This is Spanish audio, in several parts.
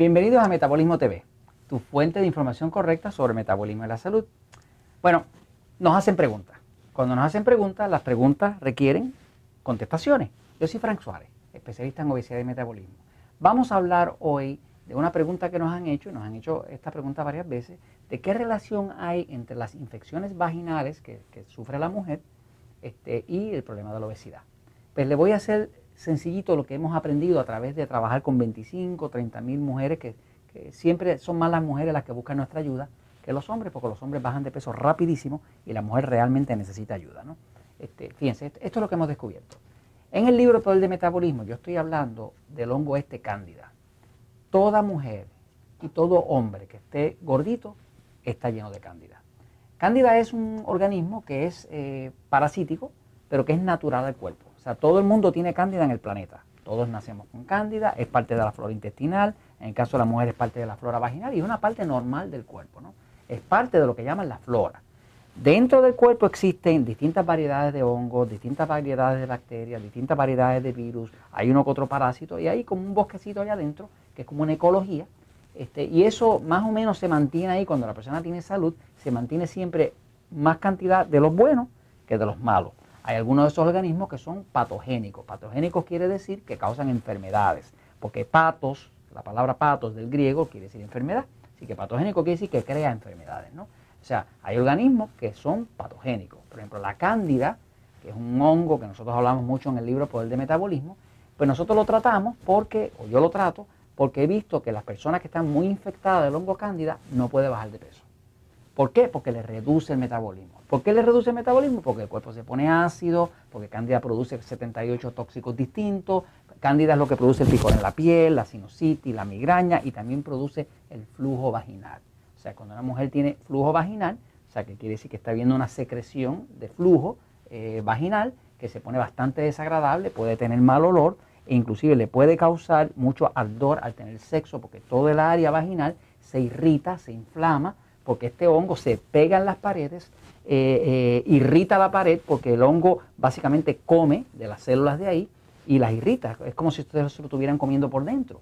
Bienvenidos a Metabolismo TV, tu fuente de información correcta sobre metabolismo y la salud. Bueno, nos hacen preguntas. Cuando nos hacen preguntas, las preguntas requieren contestaciones. Yo soy Frank Suárez, especialista en obesidad y metabolismo. Vamos a hablar hoy de una pregunta que nos han hecho, y nos han hecho esta pregunta varias veces, de qué relación hay entre las infecciones vaginales que, sufre la mujer este, y el problema de la obesidad. Pues le voy a hacer sencillito lo que hemos aprendido a través de trabajar con 25, 30 mil mujeres, que, siempre son más las mujeres las que buscan nuestra ayuda que los hombres, porque los hombres bajan de peso rapidísimo y la mujer realmente necesita ayuda. ¿no? Este, fíjense, esto es lo que hemos descubierto. En el libro Poder de Metabolismo yo estoy hablando del hongo este cándida. Toda mujer y todo hombre que esté gordito está lleno de cándida. Cándida es un organismo que es eh, parasítico, pero que es natural del cuerpo. O sea, todo el mundo tiene cándida en el planeta. Todos nacemos con cándida, es parte de la flora intestinal, en el caso de la mujer es parte de la flora vaginal y es una parte normal del cuerpo, ¿no? Es parte de lo que llaman la flora. Dentro del cuerpo existen distintas variedades de hongos, distintas variedades de bacterias, distintas variedades de virus, hay uno que otro parásito y hay como un bosquecito allá adentro, que es como una ecología, este, y eso más o menos se mantiene ahí cuando la persona tiene salud, se mantiene siempre más cantidad de los buenos que de los malos. Hay algunos de esos organismos que son patogénicos. Patogénicos quiere decir que causan enfermedades, porque patos, la palabra patos del griego quiere decir enfermedad, así que patogénico quiere decir que crea enfermedades, ¿no? O sea, hay organismos que son patogénicos. Por ejemplo, la cándida, que es un hongo que nosotros hablamos mucho en el libro Poder de Metabolismo, pues nosotros lo tratamos porque, o yo lo trato, porque he visto que las personas que están muy infectadas del hongo cándida no pueden bajar de peso. ¿Por qué? Porque le reduce el metabolismo. ¿Por qué le reduce el metabolismo? Porque el cuerpo se pone ácido, porque cándida produce 78 tóxicos distintos, cándida es lo que produce el picor en la piel, la sinusitis, la migraña y también produce el flujo vaginal. O sea, cuando una mujer tiene flujo vaginal, o sea, que quiere decir que está viendo una secreción de flujo eh, vaginal que se pone bastante desagradable, puede tener mal olor e inclusive le puede causar mucho ardor al tener sexo porque todo el área vaginal se irrita, se inflama, porque este hongo se pega en las paredes, eh, eh, irrita la pared porque el hongo básicamente come de las células de ahí y las irrita. Es como si ustedes lo estuvieran comiendo por dentro.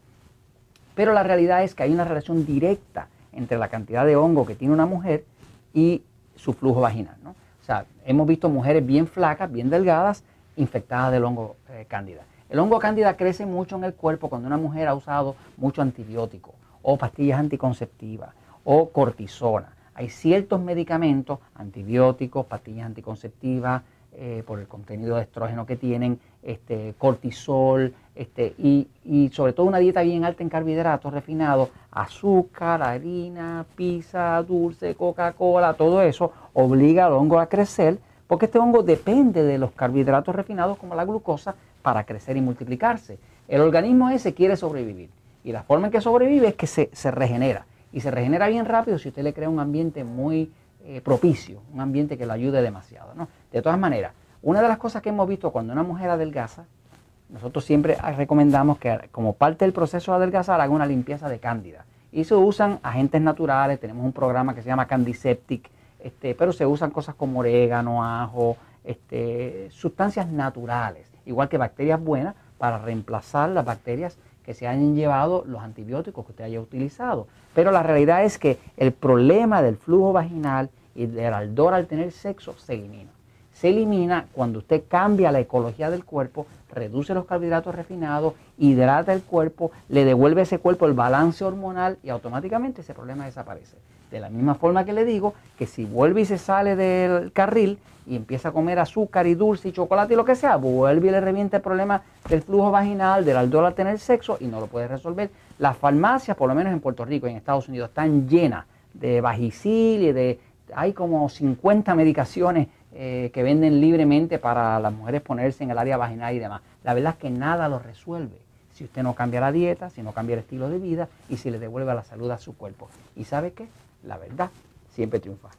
Pero la realidad es que hay una relación directa entre la cantidad de hongo que tiene una mujer y su flujo vaginal. O sea, hemos visto mujeres bien flacas, bien delgadas, infectadas del hongo eh, cándida. El hongo cándida crece mucho en el cuerpo cuando una mujer ha usado mucho antibiótico o pastillas anticonceptivas o cortisona. Hay ciertos medicamentos, antibióticos, pastillas anticonceptivas, eh, por el contenido de estrógeno que tienen, este, cortisol, este, y, y, sobre todo una dieta bien alta en carbohidratos refinados, azúcar, harina, pizza, dulce, Coca-Cola, todo eso obliga al hongo a crecer, porque este hongo depende de los carbohidratos refinados como la glucosa para crecer y multiplicarse. El organismo ese quiere sobrevivir y la forma en que sobrevive es que se, se regenera y se regenera bien rápido si usted le crea un ambiente muy eh, propicio, un ambiente que lo ayude demasiado. ¿no? De todas maneras, una de las cosas que hemos visto cuando una mujer adelgaza, nosotros siempre recomendamos que como parte del proceso de adelgazar haga una limpieza de cándida. Y se usan agentes naturales, tenemos un programa que se llama Candiseptic, este, pero se usan cosas como orégano, ajo, este, sustancias naturales, igual que bacterias buenas para reemplazar las bacterias que se hayan llevado los antibióticos que usted haya utilizado. Pero la realidad es que el problema del flujo vaginal y del ardor al tener sexo se elimina. Se elimina cuando usted cambia la ecología del cuerpo, reduce los carbohidratos refinados, hidrata el cuerpo, le devuelve a ese cuerpo el balance hormonal y automáticamente ese problema desaparece. De la misma forma que le digo que si vuelve y se sale del carril y empieza a comer azúcar y dulce y chocolate y lo que sea, vuelve y le revienta el problema del flujo vaginal, del ardor al tener sexo y no lo puede resolver. Las farmacias, por lo menos en Puerto Rico y en Estados Unidos, están llenas de bajicil y de... Hay como 50 medicaciones eh, que venden libremente para las mujeres ponerse en el área vaginal y demás. La verdad es que nada lo resuelve si usted no cambia la dieta, si no cambia el estilo de vida y si le devuelve la salud a su cuerpo. ¿Y sabe qué? La verdad siempre triunfa.